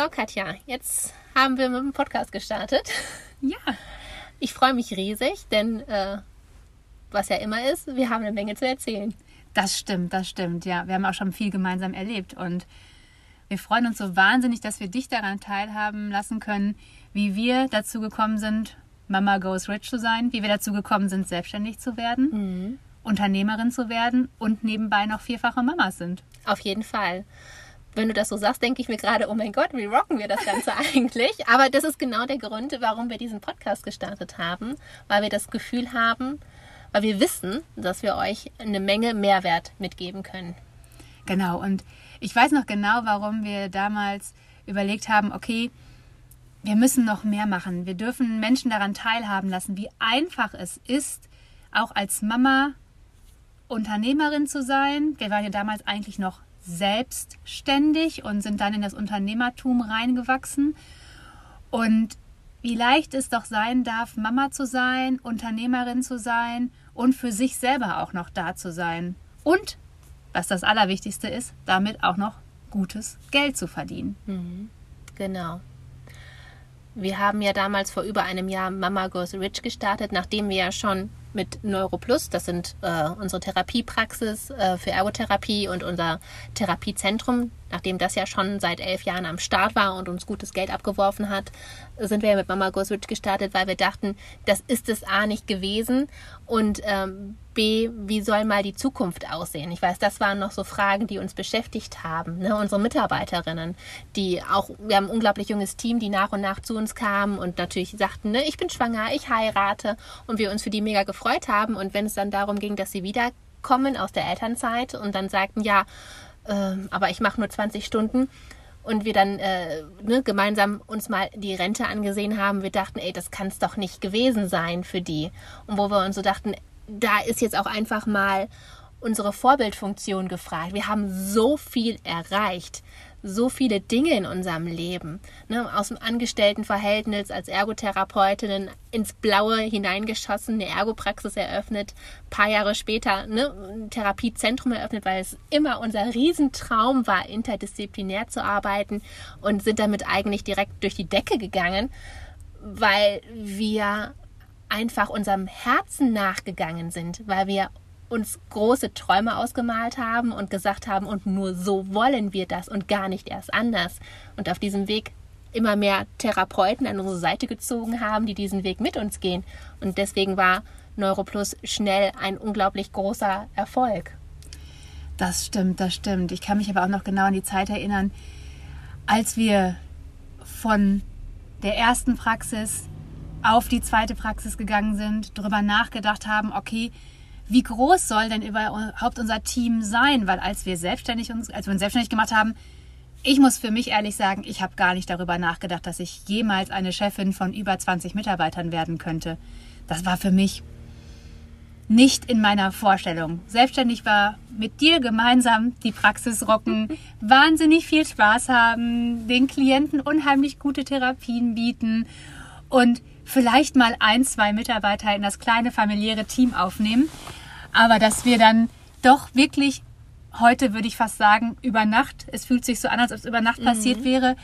So, Katja, jetzt haben wir mit dem Podcast gestartet. Ja, Ich freue mich riesig, denn äh, was ja immer ist, wir haben eine Menge zu erzählen. Das stimmt, das stimmt. Ja, wir haben auch schon viel gemeinsam erlebt und wir freuen uns so wahnsinnig, dass wir dich daran teilhaben lassen können, wie wir dazu gekommen sind, Mama Goes Rich zu sein, wie wir dazu gekommen sind, selbstständig zu werden, Unternehmerin zu werden und nebenbei noch vierfache Mamas sind. Auf jeden Fall. Wenn du das so sagst, denke ich mir gerade, oh mein Gott, wie rocken wir das Ganze eigentlich? Aber das ist genau der Grund, warum wir diesen Podcast gestartet haben, weil wir das Gefühl haben, weil wir wissen, dass wir euch eine Menge Mehrwert mitgeben können. Genau, und ich weiß noch genau, warum wir damals überlegt haben, okay, wir müssen noch mehr machen. Wir dürfen Menschen daran teilhaben lassen, wie einfach es ist, auch als Mama Unternehmerin zu sein. Wir waren ja damals eigentlich noch selbstständig und sind dann in das Unternehmertum reingewachsen. Und wie leicht es doch sein darf, Mama zu sein, Unternehmerin zu sein und für sich selber auch noch da zu sein. Und, was das Allerwichtigste ist, damit auch noch gutes Geld zu verdienen. Genau. Wir haben ja damals vor über einem Jahr Mama Goes Rich gestartet, nachdem wir ja schon mit NeuroPlus, das sind äh, unsere Therapiepraxis äh, für Ergotherapie und unser Therapiezentrum, nachdem das ja schon seit elf Jahren am Start war und uns gutes Geld abgeworfen hat, sind wir ja mit Mama Goes gestartet, weil wir dachten, das ist es A nicht gewesen. Und ähm, Wie soll mal die Zukunft aussehen? Ich weiß, das waren noch so Fragen, die uns beschäftigt haben. Ne? Unsere Mitarbeiterinnen, die auch, wir haben ein unglaublich junges Team, die nach und nach zu uns kamen und natürlich sagten, ne, ich bin schwanger, ich heirate und wir uns für die mega gefreut haben. Und wenn es dann darum ging, dass sie wiederkommen aus der Elternzeit und dann sagten, ja, ähm, aber ich mache nur 20 Stunden, und wir dann äh, ne, gemeinsam uns mal die Rente angesehen haben, wir dachten, ey, das kann es doch nicht gewesen sein für die. Und wo wir uns so dachten, da ist jetzt auch einfach mal unsere Vorbildfunktion gefragt. Wir haben so viel erreicht, so viele Dinge in unserem Leben. Ne, aus dem Angestelltenverhältnis als Ergotherapeutinnen ins Blaue hineingeschossen, eine Ergopraxis eröffnet, paar Jahre später ne, ein Therapiezentrum eröffnet, weil es immer unser Riesentraum war, interdisziplinär zu arbeiten und sind damit eigentlich direkt durch die Decke gegangen, weil wir einfach unserem Herzen nachgegangen sind, weil wir uns große Träume ausgemalt haben und gesagt haben, und nur so wollen wir das und gar nicht erst anders. Und auf diesem Weg immer mehr Therapeuten an unsere Seite gezogen haben, die diesen Weg mit uns gehen. Und deswegen war NeuroPlus schnell ein unglaublich großer Erfolg. Das stimmt, das stimmt. Ich kann mich aber auch noch genau an die Zeit erinnern, als wir von der ersten Praxis auf die zweite Praxis gegangen sind, darüber nachgedacht haben, okay, wie groß soll denn überhaupt unser Team sein? Weil als wir selbstständig uns, als wir uns selbstständig gemacht haben, ich muss für mich ehrlich sagen, ich habe gar nicht darüber nachgedacht, dass ich jemals eine Chefin von über 20 Mitarbeitern werden könnte. Das war für mich nicht in meiner Vorstellung. Selbstständig war mit dir gemeinsam die Praxis rocken, wahnsinnig viel Spaß haben, den Klienten unheimlich gute Therapien bieten und vielleicht mal ein, zwei Mitarbeiter in das kleine familiäre Team aufnehmen. Aber dass wir dann doch wirklich heute würde ich fast sagen, über Nacht, es fühlt sich so an, als ob es über Nacht passiert wäre,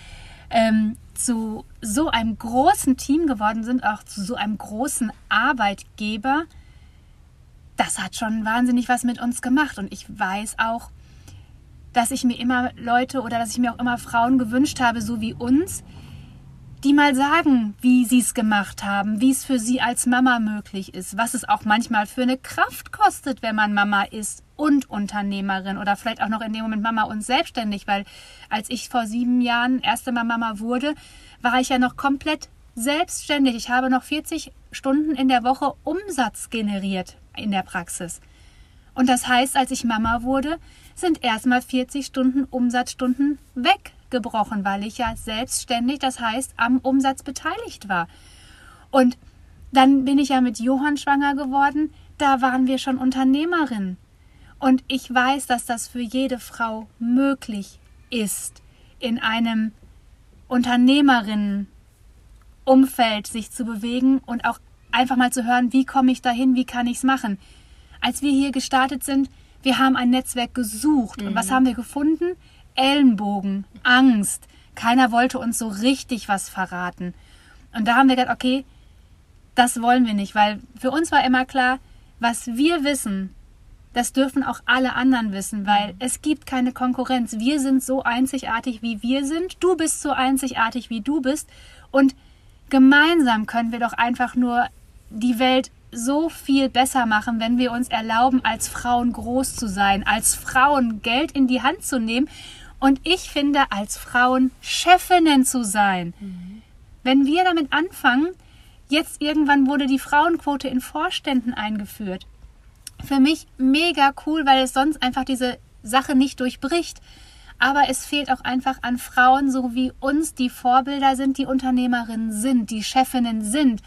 ähm, zu so einem großen Team geworden sind, auch zu so einem großen Arbeitgeber, das hat schon wahnsinnig was mit uns gemacht. Und ich weiß auch, dass ich mir immer Leute oder dass ich mir auch immer Frauen gewünscht habe, so wie uns, die mal sagen, wie sie es gemacht haben, wie es für sie als Mama möglich ist, was es auch manchmal für eine Kraft kostet, wenn man Mama ist und Unternehmerin oder vielleicht auch noch in dem Moment Mama und selbstständig, weil als ich vor sieben Jahren erste Mal Mama wurde, war ich ja noch komplett selbstständig. Ich habe noch 40 Stunden in der Woche Umsatz generiert in der Praxis. Und das heißt, als ich Mama wurde, sind erstmal 40 Stunden Umsatzstunden weggebrochen, weil ich ja selbstständig, das heißt, am Umsatz beteiligt war. Und dann bin ich ja mit Johann schwanger geworden, da waren wir schon Unternehmerin. Und ich weiß, dass das für jede Frau möglich ist, in einem Unternehmerinnenumfeld sich zu bewegen und auch einfach mal zu hören, wie komme ich dahin, wie kann ich es machen. Als wir hier gestartet sind, wir haben ein Netzwerk gesucht. Mhm. Und was mhm. haben wir gefunden? Ellenbogen, Angst. Keiner wollte uns so richtig was verraten. Und da haben wir gedacht, okay, das wollen wir nicht, weil für uns war immer klar, was wir wissen, das dürfen auch alle anderen wissen, weil es gibt keine Konkurrenz. Wir sind so einzigartig, wie wir sind. Du bist so einzigartig, wie du bist. Und gemeinsam können wir doch einfach nur die Welt so viel besser machen, wenn wir uns erlauben, als Frauen groß zu sein, als Frauen Geld in die Hand zu nehmen und ich finde, als Frauen Chefinnen zu sein. Mhm. Wenn wir damit anfangen, jetzt irgendwann wurde die Frauenquote in Vorständen eingeführt. Für mich mega cool, weil es sonst einfach diese Sache nicht durchbricht. Aber es fehlt auch einfach an Frauen, so wie uns, die Vorbilder sind, die Unternehmerinnen sind, die Chefinnen sind,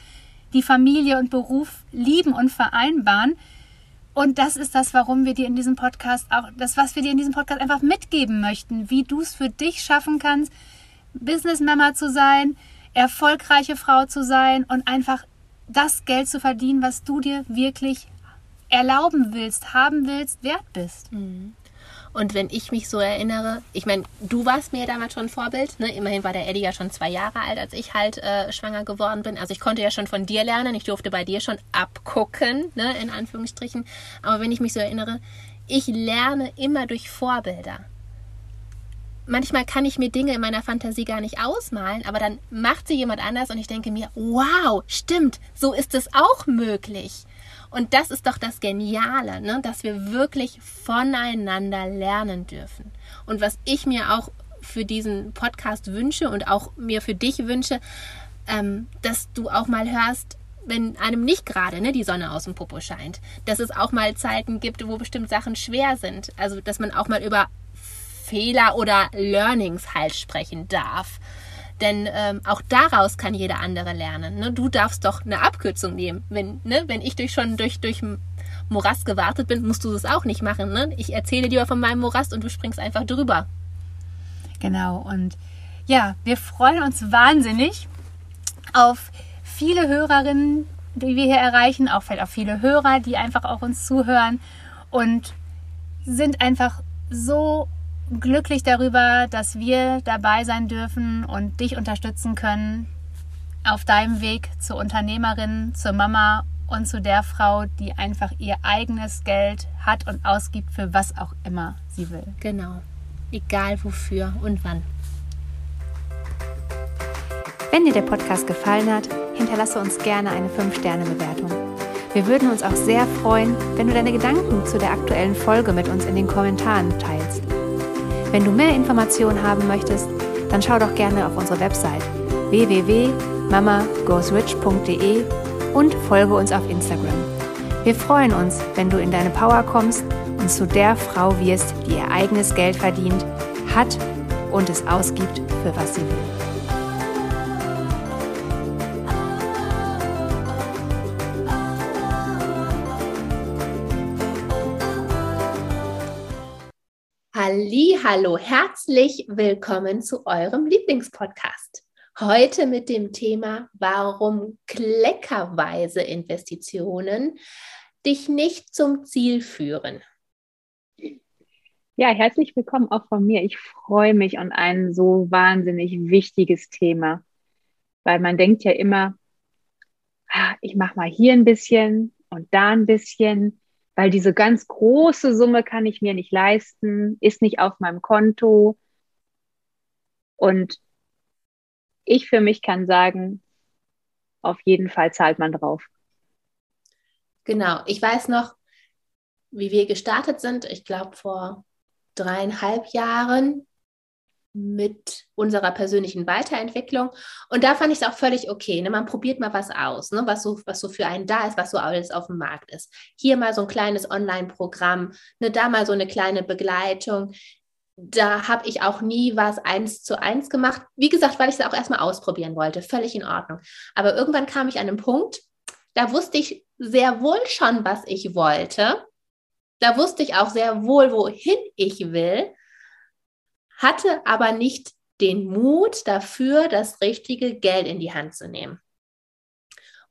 die Familie und Beruf lieben und vereinbaren. Und das ist das, warum wir dir in diesem Podcast auch, das, was wir dir in diesem Podcast einfach mitgeben möchten, wie du es für dich schaffen kannst, Businessmama zu sein, erfolgreiche Frau zu sein und einfach das Geld zu verdienen, was du dir wirklich erlauben willst, haben willst, wert bist. Mhm. Und wenn ich mich so erinnere, ich meine, du warst mir damals schon ein Vorbild. Ne? Immerhin war der Eddie ja schon zwei Jahre alt, als ich halt äh, schwanger geworden bin. Also ich konnte ja schon von dir lernen. Ich durfte bei dir schon abgucken, ne? in Anführungsstrichen. Aber wenn ich mich so erinnere, ich lerne immer durch Vorbilder. Manchmal kann ich mir Dinge in meiner Fantasie gar nicht ausmalen, aber dann macht sie jemand anders und ich denke mir, wow, stimmt, so ist es auch möglich. Und das ist doch das Geniale, ne? dass wir wirklich voneinander lernen dürfen. Und was ich mir auch für diesen Podcast wünsche und auch mir für dich wünsche, ähm, dass du auch mal hörst, wenn einem nicht gerade ne, die Sonne aus dem Popo scheint, dass es auch mal Zeiten gibt, wo bestimmt Sachen schwer sind. Also, dass man auch mal über Fehler oder Learnings halt sprechen darf. Denn ähm, auch daraus kann jeder andere lernen. Ne? Du darfst doch eine Abkürzung nehmen. Wenn, ne? wenn ich durch schon durch, durch Morast gewartet bin, musst du das auch nicht machen. Ne? Ich erzähle dir von meinem Morast und du springst einfach drüber. Genau. Und ja, wir freuen uns wahnsinnig auf viele Hörerinnen, die wir hier erreichen, auch vielleicht auf viele Hörer, die einfach auch uns zuhören und sind einfach so glücklich darüber, dass wir dabei sein dürfen und dich unterstützen können auf deinem Weg zur Unternehmerin, zur Mama und zu der Frau, die einfach ihr eigenes Geld hat und ausgibt für was auch immer sie will. Genau. Egal wofür und wann. Wenn dir der Podcast gefallen hat, hinterlasse uns gerne eine 5-Sterne-Bewertung. Wir würden uns auch sehr freuen, wenn du deine Gedanken zu der aktuellen Folge mit uns in den Kommentaren teilst. Wenn du mehr Informationen haben möchtest, dann schau doch gerne auf unsere Website www.mamagoesrich.de und folge uns auf Instagram. Wir freuen uns, wenn du in deine Power kommst und zu der Frau wirst, die ihr eigenes Geld verdient, hat und es ausgibt, für was sie will. Hallo, herzlich willkommen zu eurem Lieblingspodcast. Heute mit dem Thema, warum kleckerweise Investitionen dich nicht zum Ziel führen. Ja, herzlich willkommen auch von mir. Ich freue mich an ein so wahnsinnig wichtiges Thema, weil man denkt ja immer, ah, ich mache mal hier ein bisschen und da ein bisschen weil diese ganz große Summe kann ich mir nicht leisten, ist nicht auf meinem Konto. Und ich für mich kann sagen, auf jeden Fall zahlt man drauf. Genau, ich weiß noch, wie wir gestartet sind, ich glaube vor dreieinhalb Jahren, mit unserer persönlichen Weiterentwicklung. Und da fand ich es auch völlig okay. Ne? Man probiert mal was aus, ne? was, so, was so für einen da ist, was so alles auf dem Markt ist. Hier mal so ein kleines Online-Programm, ne? da mal so eine kleine Begleitung. Da habe ich auch nie was eins zu eins gemacht. Wie gesagt, weil ich es auch erstmal ausprobieren wollte. Völlig in Ordnung. Aber irgendwann kam ich an einen Punkt, da wusste ich sehr wohl schon, was ich wollte. Da wusste ich auch sehr wohl, wohin ich will hatte aber nicht den Mut dafür, das richtige Geld in die Hand zu nehmen.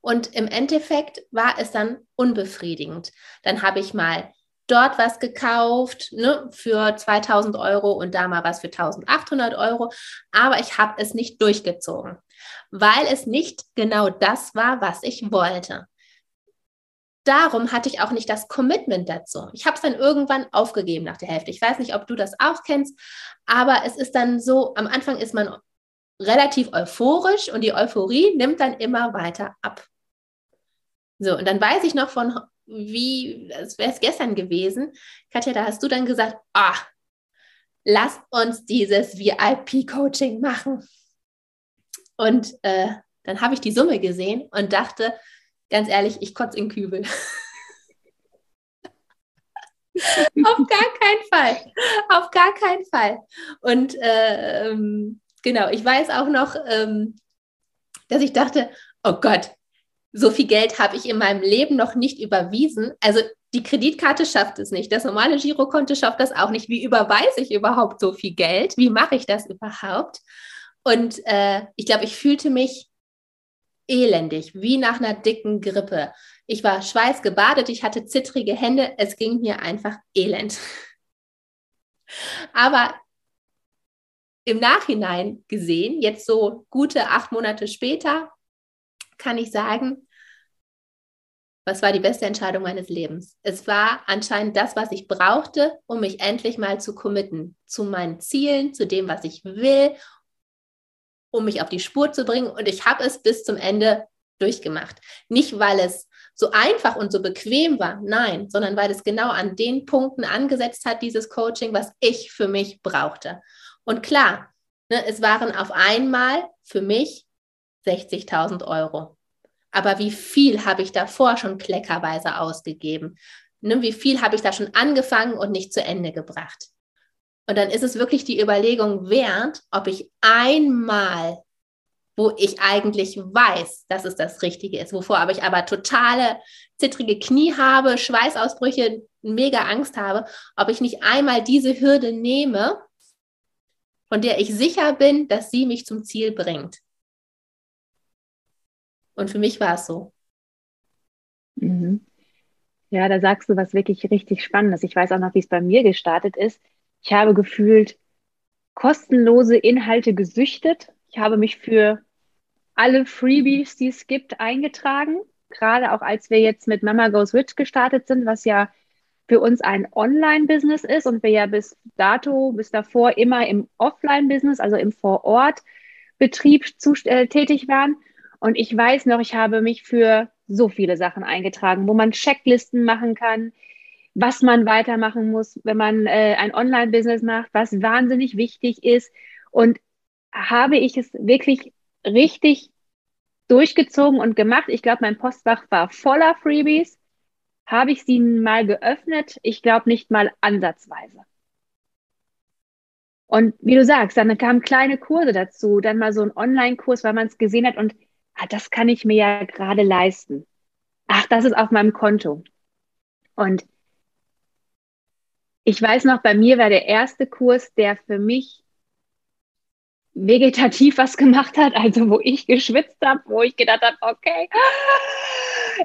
Und im Endeffekt war es dann unbefriedigend. Dann habe ich mal dort was gekauft ne, für 2000 Euro und da mal was für 1800 Euro, aber ich habe es nicht durchgezogen, weil es nicht genau das war, was ich wollte darum hatte ich auch nicht das Commitment dazu. Ich habe es dann irgendwann aufgegeben nach der Hälfte. Ich weiß nicht, ob du das auch kennst, aber es ist dann so, am Anfang ist man relativ euphorisch und die Euphorie nimmt dann immer weiter ab. So, und dann weiß ich noch von, wie, es wäre es gestern gewesen, Katja, da hast du dann gesagt, ah, lass uns dieses VIP-Coaching machen. Und äh, dann habe ich die Summe gesehen und dachte, ganz ehrlich, ich kotze in Kübel. Auf gar keinen Fall. Auf gar keinen Fall. Und äh, genau, ich weiß auch noch, ähm, dass ich dachte, oh Gott, so viel Geld habe ich in meinem Leben noch nicht überwiesen. Also die Kreditkarte schafft es nicht. Das normale Girokonto schafft das auch nicht. Wie überweise ich überhaupt so viel Geld? Wie mache ich das überhaupt? Und äh, ich glaube, ich fühlte mich elendig, wie nach einer dicken Grippe. Ich war schweißgebadet, ich hatte zittrige Hände, es ging mir einfach elend. Aber im Nachhinein gesehen, jetzt so gute acht Monate später, kann ich sagen, was war die beste Entscheidung meines Lebens? Es war anscheinend das, was ich brauchte, um mich endlich mal zu committen zu meinen Zielen, zu dem, was ich will um mich auf die Spur zu bringen. Und ich habe es bis zum Ende durchgemacht. Nicht, weil es so einfach und so bequem war, nein, sondern weil es genau an den Punkten angesetzt hat, dieses Coaching, was ich für mich brauchte. Und klar, ne, es waren auf einmal für mich 60.000 Euro. Aber wie viel habe ich davor schon kleckerweise ausgegeben? Ne, wie viel habe ich da schon angefangen und nicht zu Ende gebracht? Und dann ist es wirklich die Überlegung wert, ob ich einmal, wo ich eigentlich weiß, dass es das Richtige ist, wovor aber ich aber totale zittrige Knie habe, Schweißausbrüche, mega Angst habe, ob ich nicht einmal diese Hürde nehme, von der ich sicher bin, dass sie mich zum Ziel bringt. Und für mich war es so. Mhm. Ja, da sagst du was wirklich richtig Spannendes. Ich weiß auch noch, wie es bei mir gestartet ist. Ich habe gefühlt kostenlose Inhalte gesüchtet. Ich habe mich für alle Freebies, die es gibt, eingetragen. Gerade auch als wir jetzt mit Mama Goes Rich gestartet sind, was ja für uns ein Online-Business ist und wir ja bis dato, bis davor immer im Offline-Business, also im Vor-Ort-Betrieb äh, tätig waren. Und ich weiß noch, ich habe mich für so viele Sachen eingetragen, wo man Checklisten machen kann, was man weitermachen muss, wenn man äh, ein Online-Business macht, was wahnsinnig wichtig ist. Und habe ich es wirklich richtig durchgezogen und gemacht. Ich glaube, mein Postfach war voller Freebies. Habe ich sie mal geöffnet? Ich glaube nicht mal ansatzweise. Und wie du sagst, dann kamen kleine Kurse dazu, dann mal so ein Online-Kurs, weil man es gesehen hat und ah, das kann ich mir ja gerade leisten. Ach, das ist auf meinem Konto. Und ich weiß noch, bei mir war der erste Kurs, der für mich vegetativ was gemacht hat, also wo ich geschwitzt habe, wo ich gedacht habe, okay,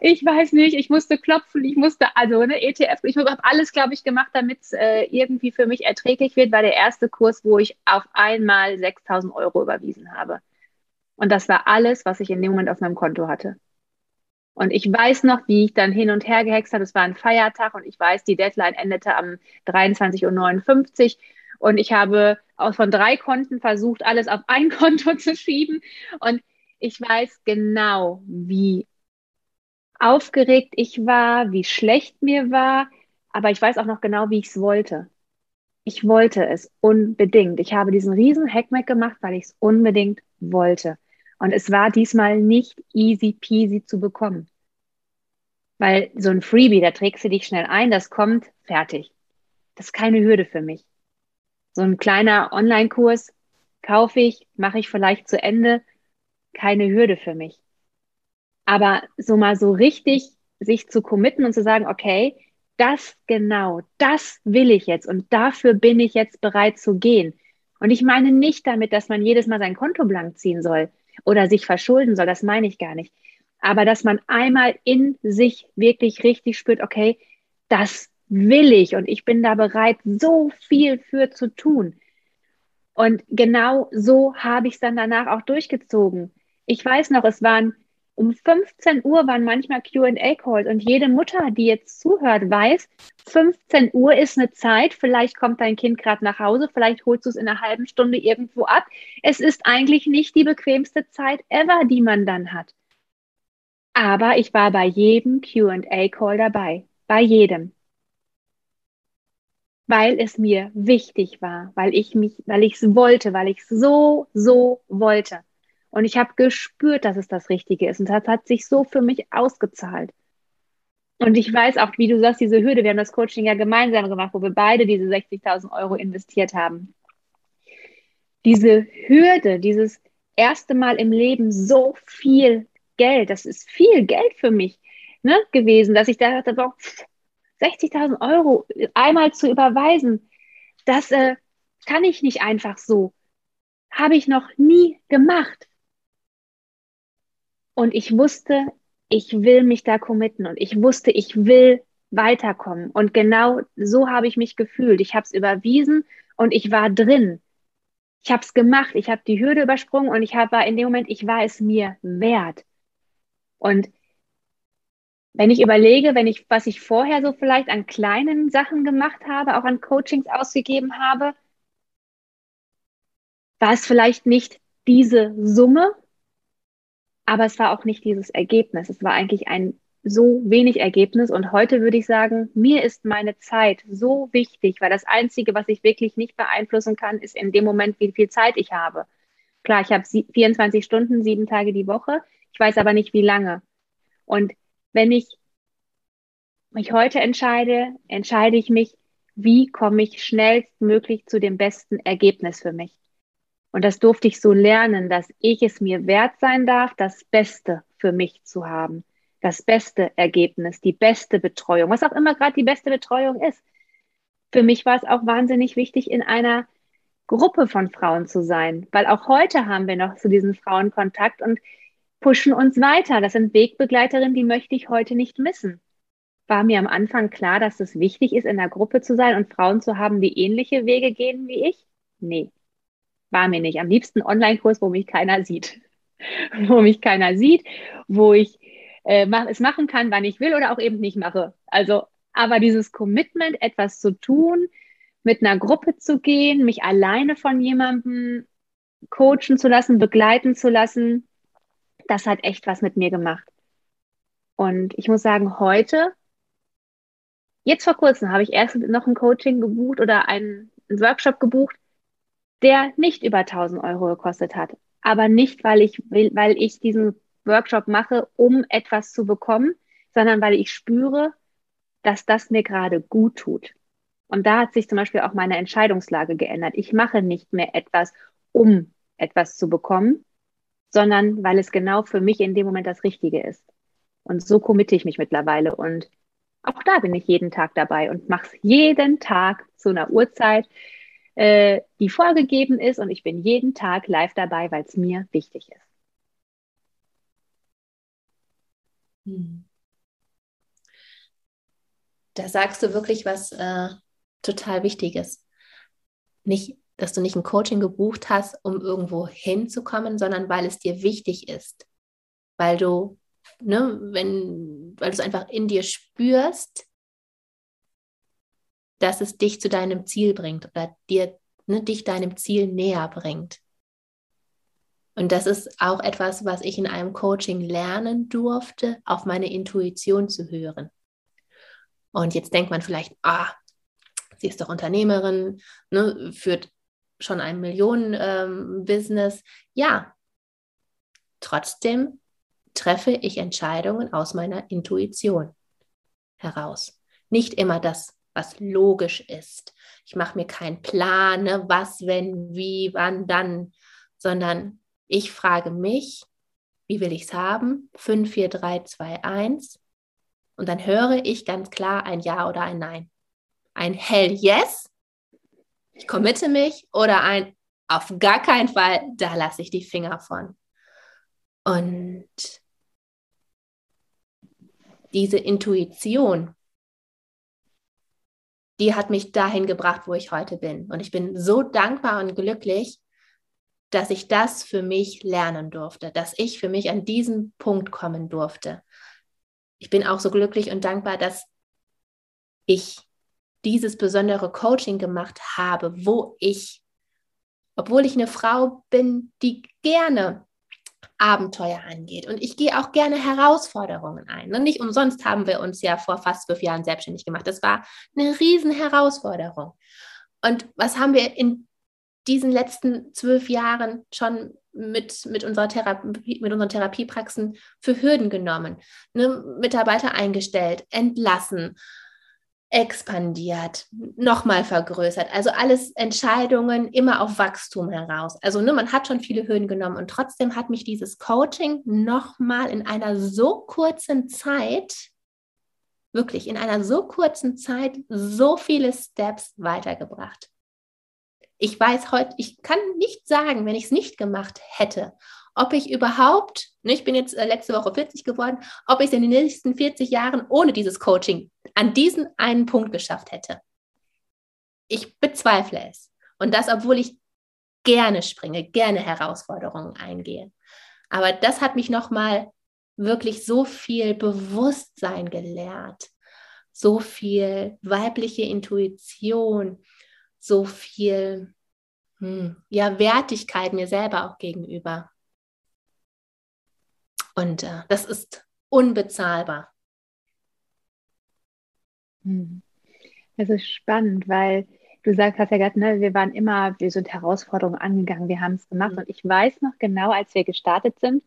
ich weiß nicht, ich musste klopfen, ich musste, also ne, ETF, ich habe alles, glaube ich, gemacht, damit es äh, irgendwie für mich erträglich wird, war der erste Kurs, wo ich auf einmal 6000 Euro überwiesen habe. Und das war alles, was ich in dem Moment auf meinem Konto hatte. Und ich weiß noch, wie ich dann hin und her gehext habe. Es war ein Feiertag und ich weiß, die Deadline endete am 23.59 Uhr. Und ich habe auch von drei Konten versucht, alles auf ein Konto zu schieben. Und ich weiß genau, wie aufgeregt ich war, wie schlecht mir war. Aber ich weiß auch noch genau, wie ich es wollte. Ich wollte es unbedingt. Ich habe diesen riesen Hackmack gemacht, weil ich es unbedingt wollte. Und es war diesmal nicht easy peasy zu bekommen. Weil so ein Freebie, da trägst du dich schnell ein, das kommt, fertig. Das ist keine Hürde für mich. So ein kleiner Online-Kurs kaufe ich, mache ich vielleicht zu Ende, keine Hürde für mich. Aber so mal so richtig sich zu committen und zu sagen, okay, das genau, das will ich jetzt und dafür bin ich jetzt bereit zu gehen. Und ich meine nicht damit, dass man jedes Mal sein Konto blank ziehen soll oder sich verschulden soll, das meine ich gar nicht. Aber dass man einmal in sich wirklich richtig spürt, okay, das will ich und ich bin da bereit, so viel für zu tun. Und genau so habe ich es dann danach auch durchgezogen. Ich weiß noch, es waren um 15 Uhr waren manchmal QA-Calls und jede Mutter, die jetzt zuhört, weiß, 15 Uhr ist eine Zeit, vielleicht kommt dein Kind gerade nach Hause, vielleicht holst du es in einer halben Stunde irgendwo ab. Es ist eigentlich nicht die bequemste Zeit ever, die man dann hat. Aber ich war bei jedem QA-Call dabei, bei jedem. Weil es mir wichtig war, weil ich mich, weil ich es wollte, weil ich es so, so wollte. Und ich habe gespürt, dass es das Richtige ist. Und das hat sich so für mich ausgezahlt. Und ich weiß auch, wie du sagst, diese Hürde, wir haben das Coaching ja gemeinsam gemacht, wo wir beide diese 60.000 Euro investiert haben. Diese Hürde, dieses erste Mal im Leben so viel Geld, das ist viel Geld für mich ne, gewesen, dass ich da dachte, 60.000 Euro einmal zu überweisen, das äh, kann ich nicht einfach so. Habe ich noch nie gemacht. Und ich wusste, ich will mich da committen und ich wusste, ich will weiterkommen. Und genau so habe ich mich gefühlt. Ich habe es überwiesen und ich war drin. Ich habe es gemacht, ich habe die Hürde übersprungen und ich war in dem Moment, ich war es mir wert. Und wenn ich überlege, wenn ich, was ich vorher so vielleicht an kleinen Sachen gemacht habe, auch an Coachings ausgegeben habe, war es vielleicht nicht diese Summe, aber es war auch nicht dieses Ergebnis. Es war eigentlich ein so wenig Ergebnis. Und heute würde ich sagen, mir ist meine Zeit so wichtig, weil das Einzige, was ich wirklich nicht beeinflussen kann, ist in dem Moment, wie viel Zeit ich habe. Klar, ich habe 24 Stunden, sieben Tage die Woche. Ich weiß aber nicht, wie lange. Und wenn ich mich heute entscheide, entscheide ich mich, wie komme ich schnellstmöglich zu dem besten Ergebnis für mich. Und das durfte ich so lernen, dass ich es mir wert sein darf, das Beste für mich zu haben. Das beste Ergebnis, die beste Betreuung, was auch immer gerade die beste Betreuung ist. Für mich war es auch wahnsinnig wichtig, in einer Gruppe von Frauen zu sein, weil auch heute haben wir noch zu diesen Frauen Kontakt und pushen uns weiter. Das sind Wegbegleiterinnen, die möchte ich heute nicht missen. War mir am Anfang klar, dass es wichtig ist, in einer Gruppe zu sein und Frauen zu haben, die ähnliche Wege gehen wie ich? Nee, war mir nicht. Am liebsten Online-Kurs, wo mich keiner sieht. wo mich keiner sieht, wo ich äh, mach, es machen kann, wann ich will oder auch eben nicht mache. Also, aber dieses Commitment, etwas zu tun, mit einer Gruppe zu gehen, mich alleine von jemandem coachen zu lassen, begleiten zu lassen, das hat echt was mit mir gemacht. Und ich muss sagen, heute, jetzt vor kurzem habe ich erst noch ein Coaching gebucht oder einen, einen Workshop gebucht, der nicht über 1000 Euro gekostet hat. Aber nicht, weil ich will, weil ich diesen Workshop mache, um etwas zu bekommen, sondern weil ich spüre, dass das mir gerade gut tut. Und da hat sich zum Beispiel auch meine Entscheidungslage geändert. Ich mache nicht mehr etwas, um etwas zu bekommen, sondern weil es genau für mich in dem Moment das Richtige ist. Und so committe ich mich mittlerweile. Und auch da bin ich jeden Tag dabei und mache es jeden Tag zu einer Uhrzeit, äh, die vorgegeben ist und ich bin jeden Tag live dabei, weil es mir wichtig ist. Hm. Da sagst du wirklich was äh, total Wichtiges. Nicht, dass du nicht ein Coaching gebucht hast, um irgendwo hinzukommen, sondern weil es dir wichtig ist. Weil du, ne, wenn, weil du es einfach in dir spürst, dass es dich zu deinem Ziel bringt oder dir, ne, dich deinem Ziel näher bringt. Und das ist auch etwas, was ich in einem Coaching lernen durfte, auf meine Intuition zu hören. Und jetzt denkt man vielleicht, ah, sie ist doch Unternehmerin, ne, führt schon ein Millionen-Business. Ähm, ja, trotzdem treffe ich Entscheidungen aus meiner Intuition heraus. Nicht immer das, was logisch ist. Ich mache mir keinen Plan, ne, was, wenn, wie, wann, dann, sondern ich frage mich, wie will ich es haben? 5, 4, 3, 2, 1. Und dann höre ich ganz klar ein Ja oder ein Nein. Ein Hell Yes, ich committe mich, oder ein Auf gar keinen Fall, da lasse ich die Finger von. Und diese Intuition, die hat mich dahin gebracht, wo ich heute bin. Und ich bin so dankbar und glücklich, dass ich das für mich lernen durfte, dass ich für mich an diesen Punkt kommen durfte. Ich bin auch so glücklich und dankbar, dass ich dieses besondere Coaching gemacht habe, wo ich, obwohl ich eine Frau bin, die gerne Abenteuer angeht. Und ich gehe auch gerne Herausforderungen ein. Und nicht umsonst haben wir uns ja vor fast zwölf Jahren selbstständig gemacht. Das war eine riesen Herausforderung. Und was haben wir in diesen letzten zwölf Jahren schon mit, mit, unserer Therapie, mit unseren Therapiepraxen für Hürden genommen? Ne? Mitarbeiter eingestellt, entlassen, expandiert, nochmal vergrößert. Also alles Entscheidungen immer auf Wachstum heraus. Also ne, man hat schon viele Höhen genommen und trotzdem hat mich dieses Coaching nochmal in einer so kurzen Zeit, wirklich in einer so kurzen Zeit, so viele Steps weitergebracht. Ich weiß heute, ich kann nicht sagen, wenn ich es nicht gemacht hätte ob ich überhaupt, ne, ich bin jetzt äh, letzte Woche 40 geworden, ob ich es in den nächsten 40 Jahren ohne dieses Coaching an diesen einen Punkt geschafft hätte. Ich bezweifle es. Und das, obwohl ich gerne springe, gerne Herausforderungen eingehe. Aber das hat mich nochmal wirklich so viel Bewusstsein gelehrt, so viel weibliche Intuition, so viel hm, ja, Wertigkeit mir selber auch gegenüber. Und äh, das ist unbezahlbar. Hm. Das ist spannend, weil du sagst, hast ja gesagt, ne, wir waren immer, wir sind Herausforderungen angegangen, wir haben es gemacht. Mhm. Und ich weiß noch genau, als wir gestartet sind,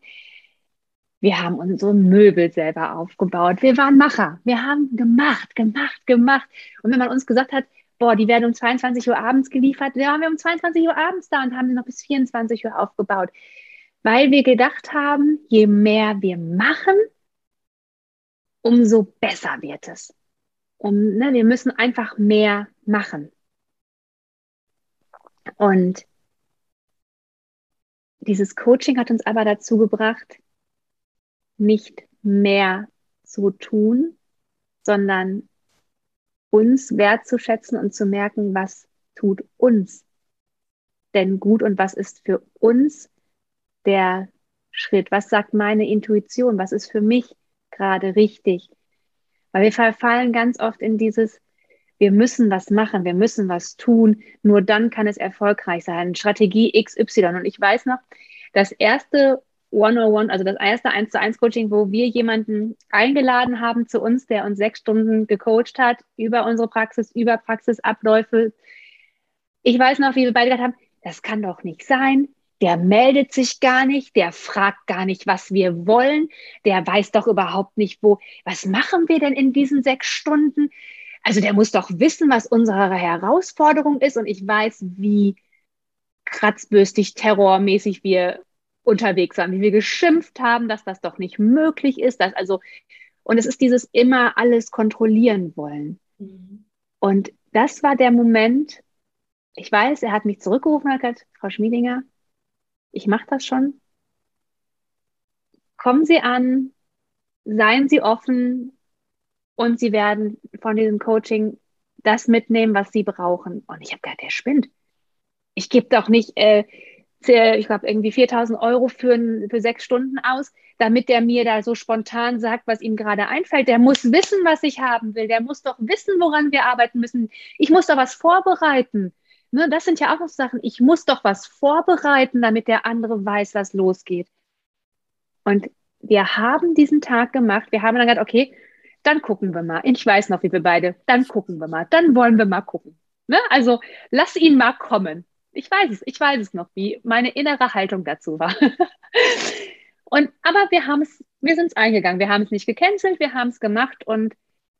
wir haben unsere Möbel selber aufgebaut. Wir waren Macher. Wir haben gemacht, gemacht, gemacht. Und wenn man uns gesagt hat, boah, die werden um 22 Uhr abends geliefert, dann waren wir um 22 Uhr abends da und haben sie noch bis 24 Uhr aufgebaut weil wir gedacht haben, je mehr wir machen, umso besser wird es. Um, ne, wir müssen einfach mehr machen. Und dieses Coaching hat uns aber dazu gebracht, nicht mehr zu tun, sondern uns wertzuschätzen und zu merken, was tut uns denn gut und was ist für uns der Schritt? Was sagt meine Intuition? Was ist für mich gerade richtig? Weil wir verfallen ganz oft in dieses, wir müssen was machen, wir müssen was tun, nur dann kann es erfolgreich sein. Strategie XY. Und ich weiß noch, das erste 101, also das erste 1 zu 1 Coaching, wo wir jemanden eingeladen haben zu uns, der uns sechs Stunden gecoacht hat über unsere Praxis, über Praxisabläufe. Ich weiß noch, wie wir beide gesagt haben, das kann doch nicht sein der meldet sich gar nicht, der fragt gar nicht, was wir wollen, der weiß doch überhaupt nicht, wo, was machen wir denn in diesen sechs Stunden? Also der muss doch wissen, was unsere Herausforderung ist und ich weiß, wie kratzbürstig, terrormäßig wir unterwegs waren, wie wir geschimpft haben, dass das doch nicht möglich ist, dass also, und es ist dieses immer alles kontrollieren wollen. Mhm. Und das war der Moment, ich weiß, er hat mich zurückgerufen und hat gesagt, Frau Schmiedinger, ich mache das schon. Kommen Sie an, seien Sie offen und Sie werden von diesem Coaching das mitnehmen, was Sie brauchen. Und ich habe gedacht, der spinnt. Ich gebe doch nicht, äh, ich glaube, irgendwie 4000 Euro für, für sechs Stunden aus, damit der mir da so spontan sagt, was ihm gerade einfällt. Der muss wissen, was ich haben will. Der muss doch wissen, woran wir arbeiten müssen. Ich muss da was vorbereiten. Ne, das sind ja auch noch Sachen. Ich muss doch was vorbereiten, damit der andere weiß, was losgeht. Und wir haben diesen Tag gemacht. Wir haben dann gesagt, okay, dann gucken wir mal. Ich weiß noch, wie wir beide, dann gucken wir mal. Dann wollen wir mal gucken. Ne? Also lass ihn mal kommen. Ich weiß es, ich weiß es noch, wie meine innere Haltung dazu war. und aber wir haben es, wir sind es eingegangen. Wir haben es nicht gecancelt, wir haben es gemacht und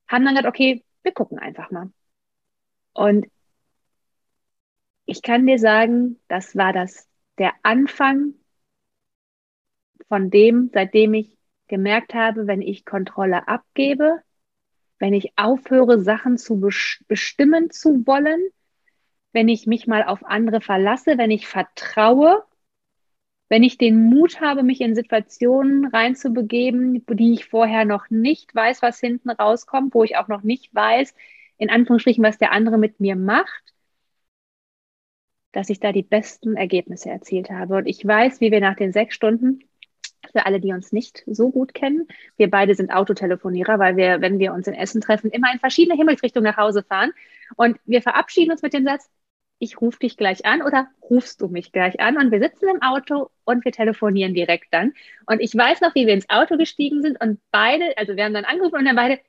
haben dann gesagt, okay, wir gucken einfach mal. Und ich kann dir sagen, das war das der Anfang von dem, seitdem ich gemerkt habe, wenn ich Kontrolle abgebe, wenn ich aufhöre, Sachen zu bestimmen zu wollen, wenn ich mich mal auf andere verlasse, wenn ich vertraue, wenn ich den Mut habe, mich in Situationen reinzubegeben, die ich vorher noch nicht weiß, was hinten rauskommt, wo ich auch noch nicht weiß, in Anführungsstrichen, was der andere mit mir macht, dass ich da die besten Ergebnisse erzielt habe. Und ich weiß, wie wir nach den sechs Stunden für alle, die uns nicht so gut kennen. Wir beide sind Autotelefonierer, weil wir, wenn wir uns in Essen treffen, immer in verschiedene Himmelsrichtungen nach Hause fahren. Und wir verabschieden uns mit dem Satz, ich rufe dich gleich an oder rufst du mich gleich an? Und wir sitzen im Auto und wir telefonieren direkt dann. Und ich weiß noch, wie wir ins Auto gestiegen sind und beide, also wir haben dann angerufen und dann beide,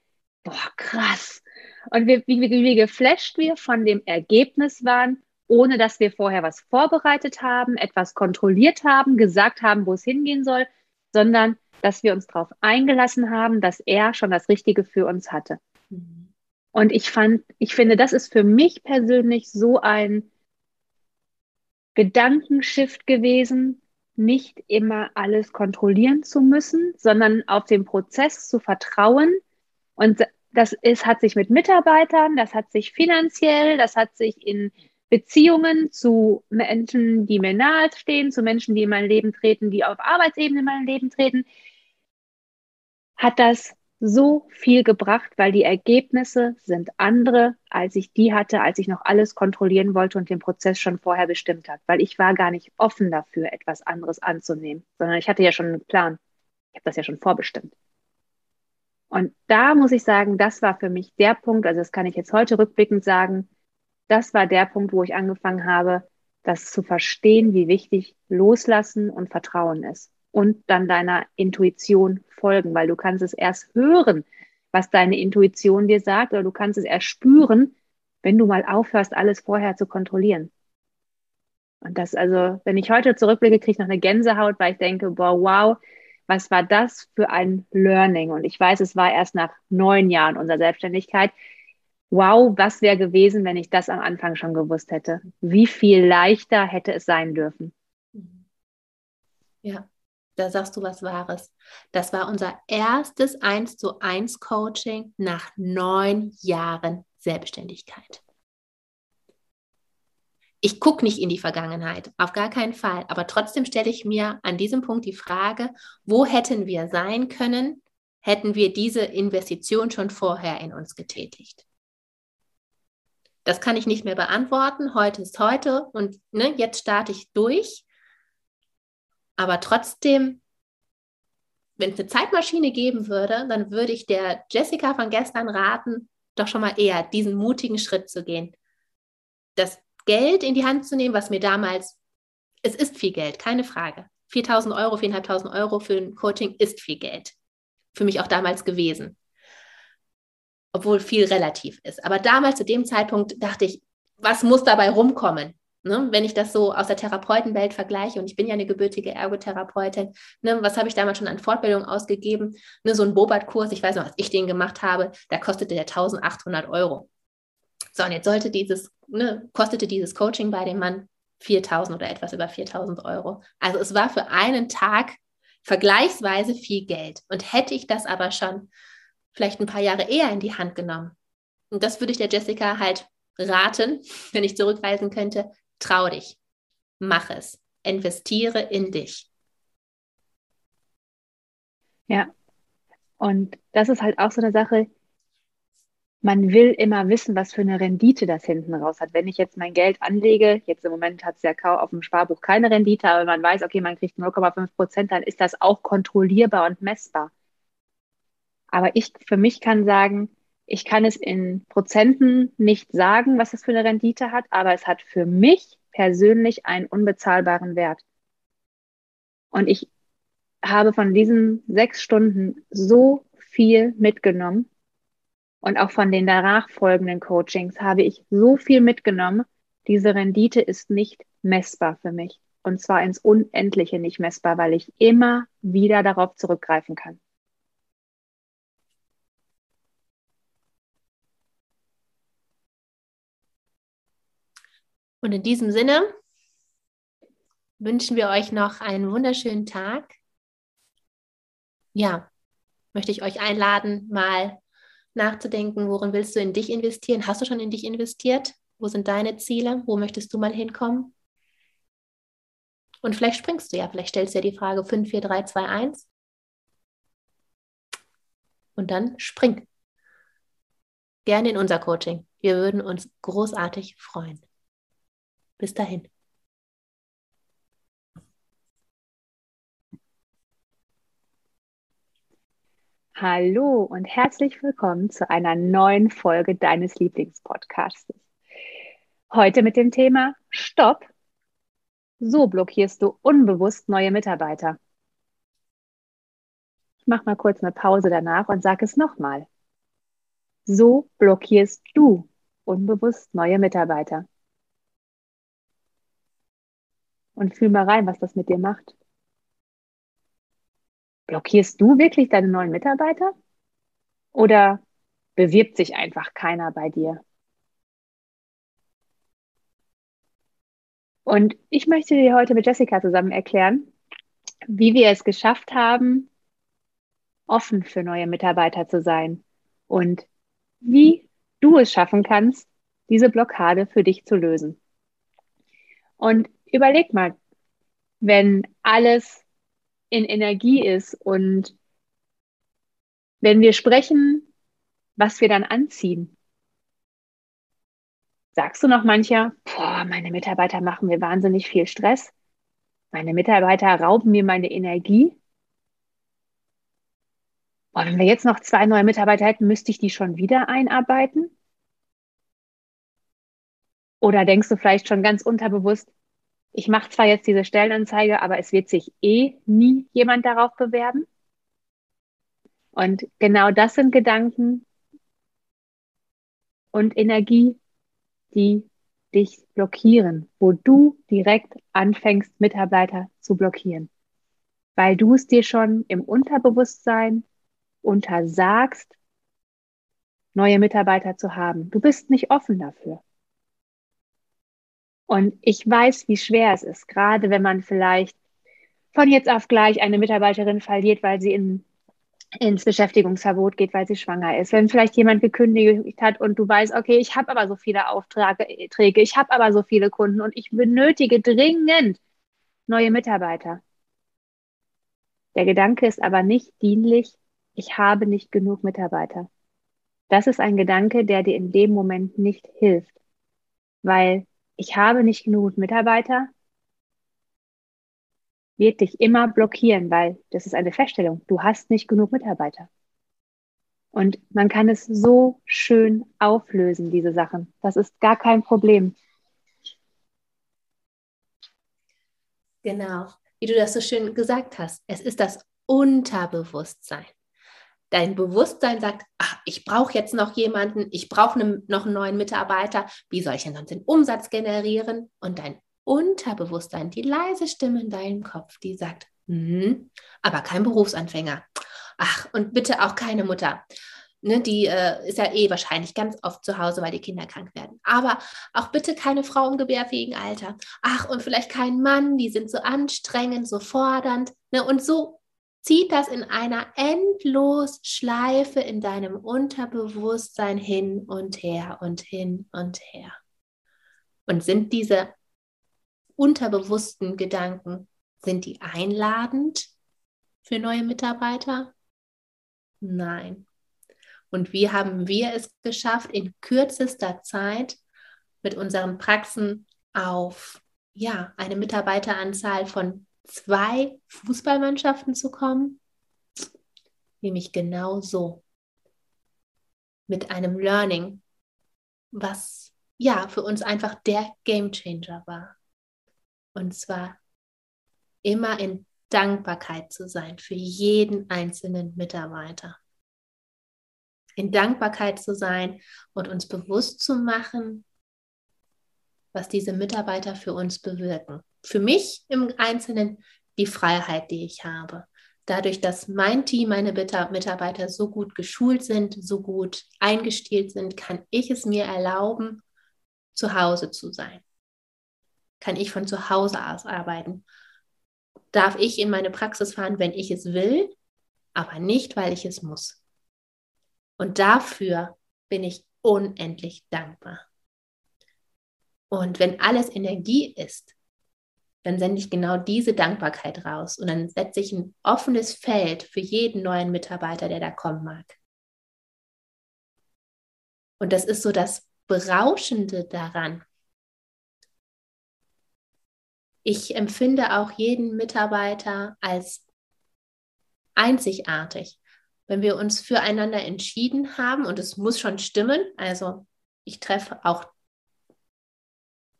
boah, krass. Und wir, wie, wie, wie geflasht wir von dem Ergebnis waren, ohne dass wir vorher was vorbereitet haben, etwas kontrolliert haben, gesagt haben, wo es hingehen soll, sondern dass wir uns darauf eingelassen haben, dass er schon das Richtige für uns hatte. Mhm. Und ich fand, ich finde, das ist für mich persönlich so ein Gedankenshift gewesen, nicht immer alles kontrollieren zu müssen, sondern auf den Prozess zu vertrauen. Und das ist, hat sich mit Mitarbeitern, das hat sich finanziell, das hat sich in Beziehungen zu Menschen, die mir nahe stehen, zu Menschen, die in mein Leben treten, die auf Arbeitsebene in mein Leben treten, hat das so viel gebracht, weil die Ergebnisse sind andere, als ich die hatte, als ich noch alles kontrollieren wollte und den Prozess schon vorher bestimmt hat, weil ich war gar nicht offen dafür, etwas anderes anzunehmen, sondern ich hatte ja schon einen Plan. Ich habe das ja schon vorbestimmt. Und da muss ich sagen, das war für mich der Punkt, also das kann ich jetzt heute rückblickend sagen, das war der Punkt, wo ich angefangen habe, das zu verstehen, wie wichtig Loslassen und Vertrauen ist. Und dann deiner Intuition folgen, weil du kannst es erst hören, was deine Intuition dir sagt, oder du kannst es erst spüren, wenn du mal aufhörst, alles vorher zu kontrollieren. Und das, also, wenn ich heute zurückblicke, kriege ich noch eine Gänsehaut, weil ich denke, boah, wow, was war das für ein Learning? Und ich weiß, es war erst nach neun Jahren unserer Selbstständigkeit, wow, was wäre gewesen, wenn ich das am Anfang schon gewusst hätte? Wie viel leichter hätte es sein dürfen? Ja, da sagst du was Wahres. Das war unser erstes 1 zu 1 Coaching nach neun Jahren Selbstständigkeit. Ich gucke nicht in die Vergangenheit, auf gar keinen Fall. Aber trotzdem stelle ich mir an diesem Punkt die Frage, wo hätten wir sein können, hätten wir diese Investition schon vorher in uns getätigt? Das kann ich nicht mehr beantworten. Heute ist heute und ne, jetzt starte ich durch. Aber trotzdem, wenn es eine Zeitmaschine geben würde, dann würde ich der Jessica von gestern raten, doch schon mal eher diesen mutigen Schritt zu gehen. Das Geld in die Hand zu nehmen, was mir damals, es ist viel Geld, keine Frage. 4.000 Euro, 4.500 Euro für ein Coaching ist viel Geld. Für mich auch damals gewesen obwohl viel relativ ist. Aber damals zu dem Zeitpunkt dachte ich, was muss dabei rumkommen? Ne? Wenn ich das so aus der Therapeutenwelt vergleiche, und ich bin ja eine gebürtige Ergotherapeutin, ne? was habe ich damals schon an Fortbildung ausgegeben? Ne? So ein Bobat-Kurs, ich weiß noch, als ich den gemacht habe, da kostete der 1800 Euro. So, und jetzt sollte dieses, ne, kostete dieses Coaching bei dem Mann 4000 oder etwas über 4000 Euro. Also es war für einen Tag vergleichsweise viel Geld. Und hätte ich das aber schon vielleicht ein paar Jahre eher in die Hand genommen. Und das würde ich der Jessica halt raten, wenn ich zurückweisen könnte. Trau dich. Mach es. Investiere in dich. Ja. Und das ist halt auch so eine Sache, man will immer wissen, was für eine Rendite das hinten raus hat. Wenn ich jetzt mein Geld anlege, jetzt im Moment hat es ja auf dem Sparbuch keine Rendite, aber man weiß, okay, man kriegt 0,5 Prozent, dann ist das auch kontrollierbar und messbar. Aber ich für mich kann sagen, ich kann es in Prozenten nicht sagen, was es für eine Rendite hat, aber es hat für mich persönlich einen unbezahlbaren Wert. Und ich habe von diesen sechs Stunden so viel mitgenommen. Und auch von den danach folgenden Coachings habe ich so viel mitgenommen. Diese Rendite ist nicht messbar für mich. Und zwar ins Unendliche nicht messbar, weil ich immer wieder darauf zurückgreifen kann. Und in diesem Sinne wünschen wir euch noch einen wunderschönen Tag. Ja, möchte ich euch einladen, mal nachzudenken, worin willst du in dich investieren? Hast du schon in dich investiert? Wo sind deine Ziele? Wo möchtest du mal hinkommen? Und vielleicht springst du ja, vielleicht stellst du ja die Frage 5, 4, 3, 2, 1. Und dann spring. Gerne in unser Coaching. Wir würden uns großartig freuen. Bis dahin. Hallo und herzlich willkommen zu einer neuen Folge deines Lieblingspodcasts. Heute mit dem Thema Stopp. So blockierst du unbewusst neue Mitarbeiter. Ich mache mal kurz eine Pause danach und sage es nochmal. So blockierst du unbewusst neue Mitarbeiter. Und fühl mal rein, was das mit dir macht. Blockierst du wirklich deine neuen Mitarbeiter? Oder bewirbt sich einfach keiner bei dir? Und ich möchte dir heute mit Jessica zusammen erklären, wie wir es geschafft haben, offen für neue Mitarbeiter zu sein und wie du es schaffen kannst, diese Blockade für dich zu lösen. Und überleg mal, wenn alles in Energie ist und wenn wir sprechen, was wir dann anziehen. Sagst du noch mancher, boah, meine Mitarbeiter machen mir wahnsinnig viel Stress. Meine Mitarbeiter rauben mir meine Energie. Boah, wenn wir jetzt noch zwei neue Mitarbeiter hätten, müsste ich die schon wieder einarbeiten? Oder denkst du vielleicht schon ganz unterbewusst, ich mache zwar jetzt diese Stellenanzeige, aber es wird sich eh nie jemand darauf bewerben. Und genau das sind Gedanken und Energie, die dich blockieren, wo du direkt anfängst, Mitarbeiter zu blockieren, weil du es dir schon im Unterbewusstsein untersagst, neue Mitarbeiter zu haben. Du bist nicht offen dafür. Und ich weiß, wie schwer es ist, gerade wenn man vielleicht von jetzt auf gleich eine Mitarbeiterin verliert, weil sie in, ins Beschäftigungsverbot geht, weil sie schwanger ist. Wenn vielleicht jemand gekündigt hat und du weißt, okay, ich habe aber so viele Aufträge, ich habe aber so viele Kunden und ich benötige dringend neue Mitarbeiter. Der Gedanke ist aber nicht dienlich, ich habe nicht genug Mitarbeiter. Das ist ein Gedanke, der dir in dem Moment nicht hilft, weil ich habe nicht genug Mitarbeiter, wird dich immer blockieren, weil das ist eine Feststellung. Du hast nicht genug Mitarbeiter. Und man kann es so schön auflösen, diese Sachen. Das ist gar kein Problem. Genau, wie du das so schön gesagt hast. Es ist das Unterbewusstsein. Dein Bewusstsein sagt, ach, ich brauche jetzt noch jemanden, ich brauche ne, noch einen neuen Mitarbeiter, wie soll ich denn sonst den Umsatz generieren? Und dein Unterbewusstsein, die leise Stimme in deinem Kopf, die sagt, hm, aber kein Berufsanfänger. Ach, und bitte auch keine Mutter. Ne, die äh, ist ja eh wahrscheinlich ganz oft zu Hause, weil die Kinder krank werden. Aber auch bitte keine Frau im gebärfähigen Alter. Ach, und vielleicht kein Mann, die sind so anstrengend, so fordernd. Ne, und so zieht das in einer endlos Schleife in deinem Unterbewusstsein hin und her und hin und her. Und sind diese unterbewussten Gedanken, sind die einladend für neue Mitarbeiter? Nein. Und wie haben wir es geschafft, in kürzester Zeit mit unseren Praxen auf ja, eine Mitarbeiteranzahl von zwei Fußballmannschaften zu kommen? Nämlich genau so. Mit einem Learning, was ja für uns einfach der Game Changer war. Und zwar immer in Dankbarkeit zu sein für jeden einzelnen Mitarbeiter. in Dankbarkeit zu sein und uns bewusst zu machen, was diese Mitarbeiter für uns bewirken. Für mich im Einzelnen die Freiheit, die ich habe. Dadurch, dass mein Team, meine Mitarbeiter so gut geschult sind, so gut eingestielt sind, kann ich es mir erlauben, zu Hause zu sein. Kann ich von zu Hause aus arbeiten. Darf ich in meine Praxis fahren, wenn ich es will, aber nicht, weil ich es muss. Und dafür bin ich unendlich dankbar. Und wenn alles Energie ist, dann sende ich genau diese Dankbarkeit raus und dann setze ich ein offenes Feld für jeden neuen Mitarbeiter, der da kommen mag. Und das ist so das Berauschende daran. Ich empfinde auch jeden Mitarbeiter als einzigartig. Wenn wir uns füreinander entschieden haben, und es muss schon stimmen, also ich treffe auch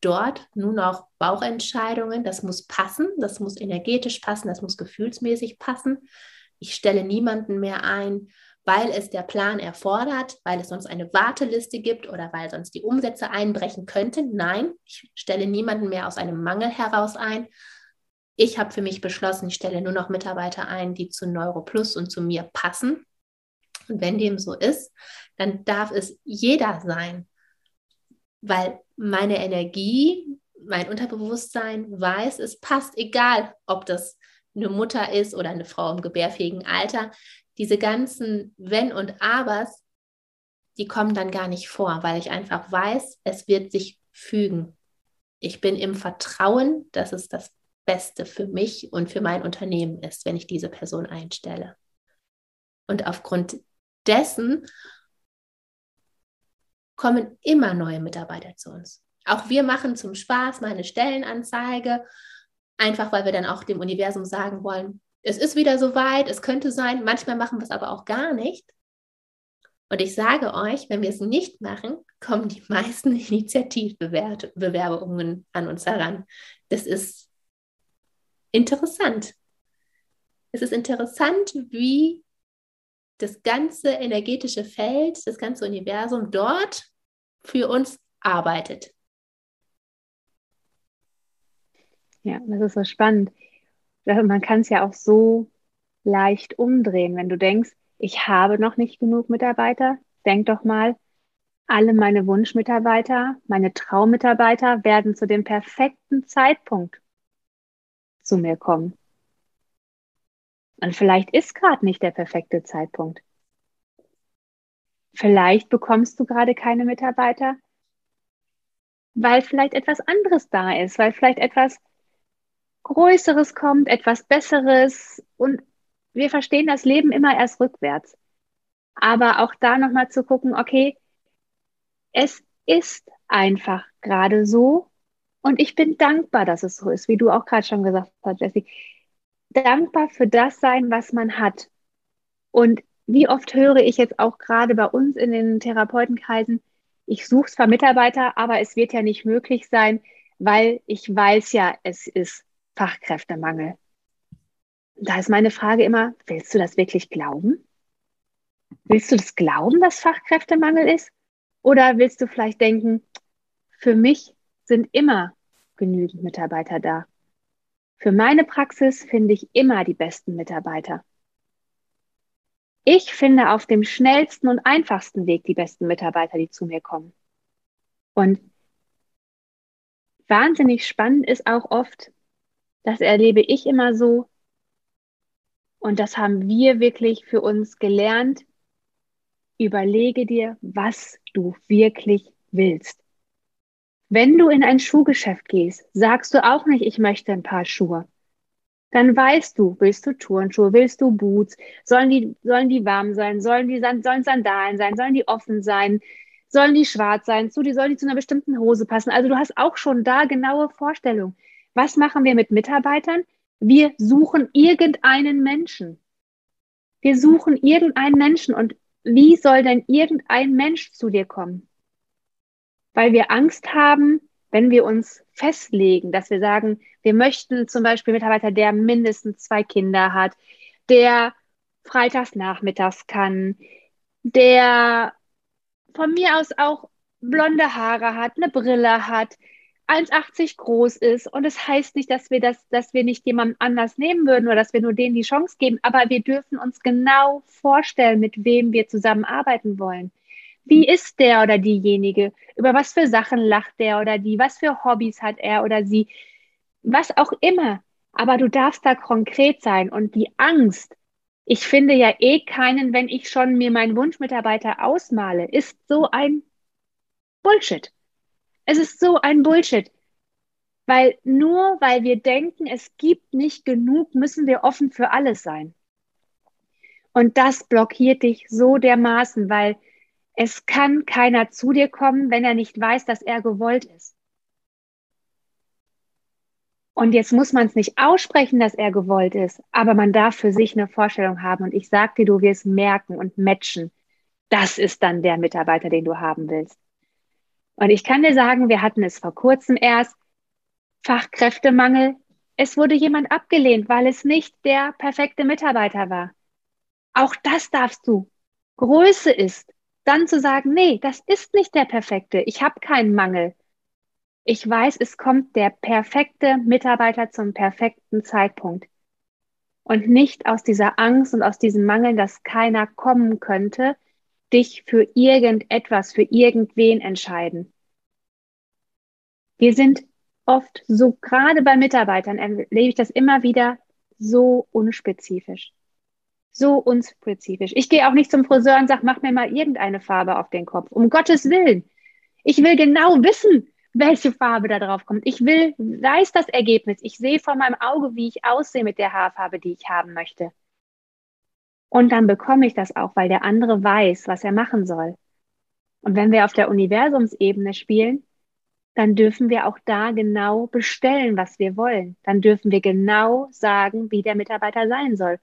dort nur noch Bauchentscheidungen. Das muss passen, das muss energetisch passen, das muss gefühlsmäßig passen. Ich stelle niemanden mehr ein, weil es der Plan erfordert, weil es sonst eine Warteliste gibt oder weil sonst die Umsätze einbrechen könnten. Nein, ich stelle niemanden mehr aus einem Mangel heraus ein. Ich habe für mich beschlossen, ich stelle nur noch Mitarbeiter ein, die zu NeuroPlus und zu mir passen. Und wenn dem so ist, dann darf es jeder sein, weil meine Energie, mein Unterbewusstsein weiß, es passt, egal ob das eine Mutter ist oder eine Frau im gebärfähigen Alter. Diese ganzen Wenn und Abers, die kommen dann gar nicht vor, weil ich einfach weiß, es wird sich fügen. Ich bin im Vertrauen, dass es das Beste für mich und für mein Unternehmen ist, wenn ich diese Person einstelle. Und aufgrund dessen kommen immer neue Mitarbeiter zu uns. Auch wir machen zum Spaß mal eine Stellenanzeige, einfach weil wir dann auch dem Universum sagen wollen, es ist wieder soweit, es könnte sein. Manchmal machen wir es aber auch gar nicht. Und ich sage euch, wenn wir es nicht machen, kommen die meisten Initiativbewerbungen an uns heran. Das ist interessant. Es ist interessant, wie das ganze energetische Feld, das ganze Universum dort für uns arbeitet. Ja, das ist so spannend. Man kann es ja auch so leicht umdrehen, wenn du denkst, ich habe noch nicht genug Mitarbeiter. Denk doch mal, alle meine Wunschmitarbeiter, meine Traummitarbeiter werden zu dem perfekten Zeitpunkt zu mir kommen. Und vielleicht ist gerade nicht der perfekte Zeitpunkt. Vielleicht bekommst du gerade keine Mitarbeiter, weil vielleicht etwas anderes da ist, weil vielleicht etwas Größeres kommt, etwas Besseres. Und wir verstehen das Leben immer erst rückwärts. Aber auch da nochmal zu gucken, okay, es ist einfach gerade so. Und ich bin dankbar, dass es so ist, wie du auch gerade schon gesagt hast, Jessie dankbar für das sein, was man hat. Und wie oft höre ich jetzt auch gerade bei uns in den Therapeutenkreisen, ich suche zwar Mitarbeiter, aber es wird ja nicht möglich sein, weil ich weiß ja, es ist Fachkräftemangel. Da ist meine Frage immer, willst du das wirklich glauben? Willst du das glauben, dass Fachkräftemangel ist? Oder willst du vielleicht denken, für mich sind immer genügend Mitarbeiter da? Für meine Praxis finde ich immer die besten Mitarbeiter. Ich finde auf dem schnellsten und einfachsten Weg die besten Mitarbeiter, die zu mir kommen. Und wahnsinnig spannend ist auch oft, das erlebe ich immer so, und das haben wir wirklich für uns gelernt, überlege dir, was du wirklich willst. Wenn du in ein Schuhgeschäft gehst, sagst du auch nicht, ich möchte ein paar Schuhe. Dann weißt du, willst du Turnschuhe, willst du Boots, sollen die, sollen die warm sein, sollen die, sollen Sandalen sein, sollen die offen sein, sollen die schwarz sein, zu, die, sollen die zu einer bestimmten Hose passen. Also du hast auch schon da genaue Vorstellungen. Was machen wir mit Mitarbeitern? Wir suchen irgendeinen Menschen. Wir suchen irgendeinen Menschen und wie soll denn irgendein Mensch zu dir kommen? Weil wir Angst haben, wenn wir uns festlegen, dass wir sagen, wir möchten zum Beispiel Mitarbeiter, der mindestens zwei Kinder hat, der freitags nachmittags kann, der von mir aus auch blonde Haare hat, eine Brille hat, 1,80 groß ist. Und es das heißt nicht, dass wir das, dass wir nicht jemand anders nehmen würden oder dass wir nur denen die Chance geben, aber wir dürfen uns genau vorstellen, mit wem wir zusammenarbeiten wollen. Wie ist der oder diejenige? Über was für Sachen lacht der oder die? Was für Hobbys hat er oder sie? Was auch immer. Aber du darfst da konkret sein und die Angst, ich finde ja eh keinen, wenn ich schon mir meinen Wunschmitarbeiter ausmale, ist so ein Bullshit. Es ist so ein Bullshit. Weil nur weil wir denken, es gibt nicht genug, müssen wir offen für alles sein. Und das blockiert dich so dermaßen, weil es kann keiner zu dir kommen, wenn er nicht weiß, dass er gewollt ist. Und jetzt muss man es nicht aussprechen, dass er gewollt ist, aber man darf für sich eine Vorstellung haben. Und ich sag dir, du wirst merken und matchen. Das ist dann der Mitarbeiter, den du haben willst. Und ich kann dir sagen, wir hatten es vor kurzem erst, Fachkräftemangel. Es wurde jemand abgelehnt, weil es nicht der perfekte Mitarbeiter war. Auch das darfst du. Größe ist, dann zu sagen, nee, das ist nicht der perfekte. Ich habe keinen Mangel. Ich weiß, es kommt der perfekte Mitarbeiter zum perfekten Zeitpunkt. Und nicht aus dieser Angst und aus diesem Mangel, dass keiner kommen könnte, dich für irgendetwas, für irgendwen entscheiden. Wir sind oft so, gerade bei Mitarbeitern erlebe ich das immer wieder so unspezifisch. So unspezifisch. Ich gehe auch nicht zum Friseur und sage, mach mir mal irgendeine Farbe auf den Kopf. Um Gottes Willen. Ich will genau wissen, welche Farbe da drauf kommt. Ich will, weiß das Ergebnis. Ich sehe vor meinem Auge, wie ich aussehe mit der Haarfarbe, die ich haben möchte. Und dann bekomme ich das auch, weil der andere weiß, was er machen soll. Und wenn wir auf der Universumsebene spielen, dann dürfen wir auch da genau bestellen, was wir wollen. Dann dürfen wir genau sagen, wie der Mitarbeiter sein soll.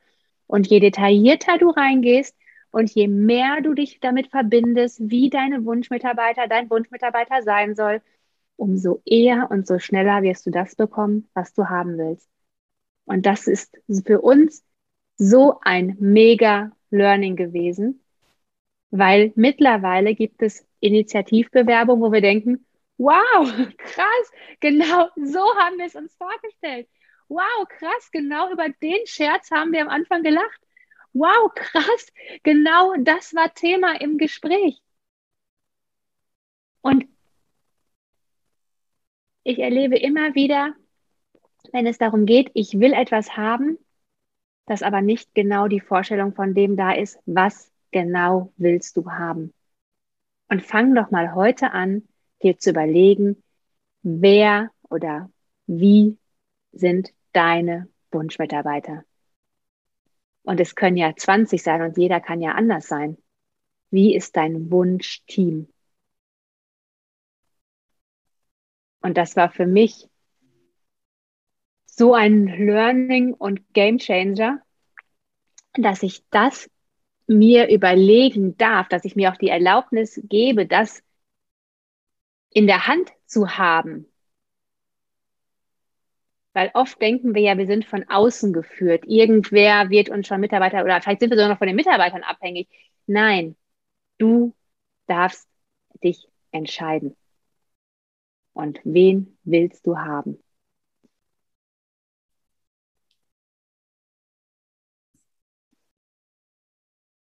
Und je detaillierter du reingehst und je mehr du dich damit verbindest, wie deine Wunschmitarbeiter, dein Wunschmitarbeiter sein soll, umso eher und so schneller wirst du das bekommen, was du haben willst. Und das ist für uns so ein mega Learning gewesen, weil mittlerweile gibt es Initiativbewerbungen, wo wir denken, wow, krass, genau so haben wir es uns vorgestellt. Wow, krass, genau über den Scherz haben wir am Anfang gelacht. Wow, krass, genau das war Thema im Gespräch. Und ich erlebe immer wieder, wenn es darum geht, ich will etwas haben, dass aber nicht genau die Vorstellung von dem da ist, was genau willst du haben. Und fang doch mal heute an, dir zu überlegen, wer oder wie sind deine Wunschmitarbeiter. Und es können ja 20 sein und jeder kann ja anders sein. Wie ist dein Wunschteam? Und das war für mich so ein Learning und Game Changer, dass ich das mir überlegen darf, dass ich mir auch die Erlaubnis gebe, das in der Hand zu haben. Weil oft denken wir ja, wir sind von außen geführt. Irgendwer wird uns schon Mitarbeiter oder vielleicht sind wir sogar noch von den Mitarbeitern abhängig. Nein, du darfst dich entscheiden. Und wen willst du haben?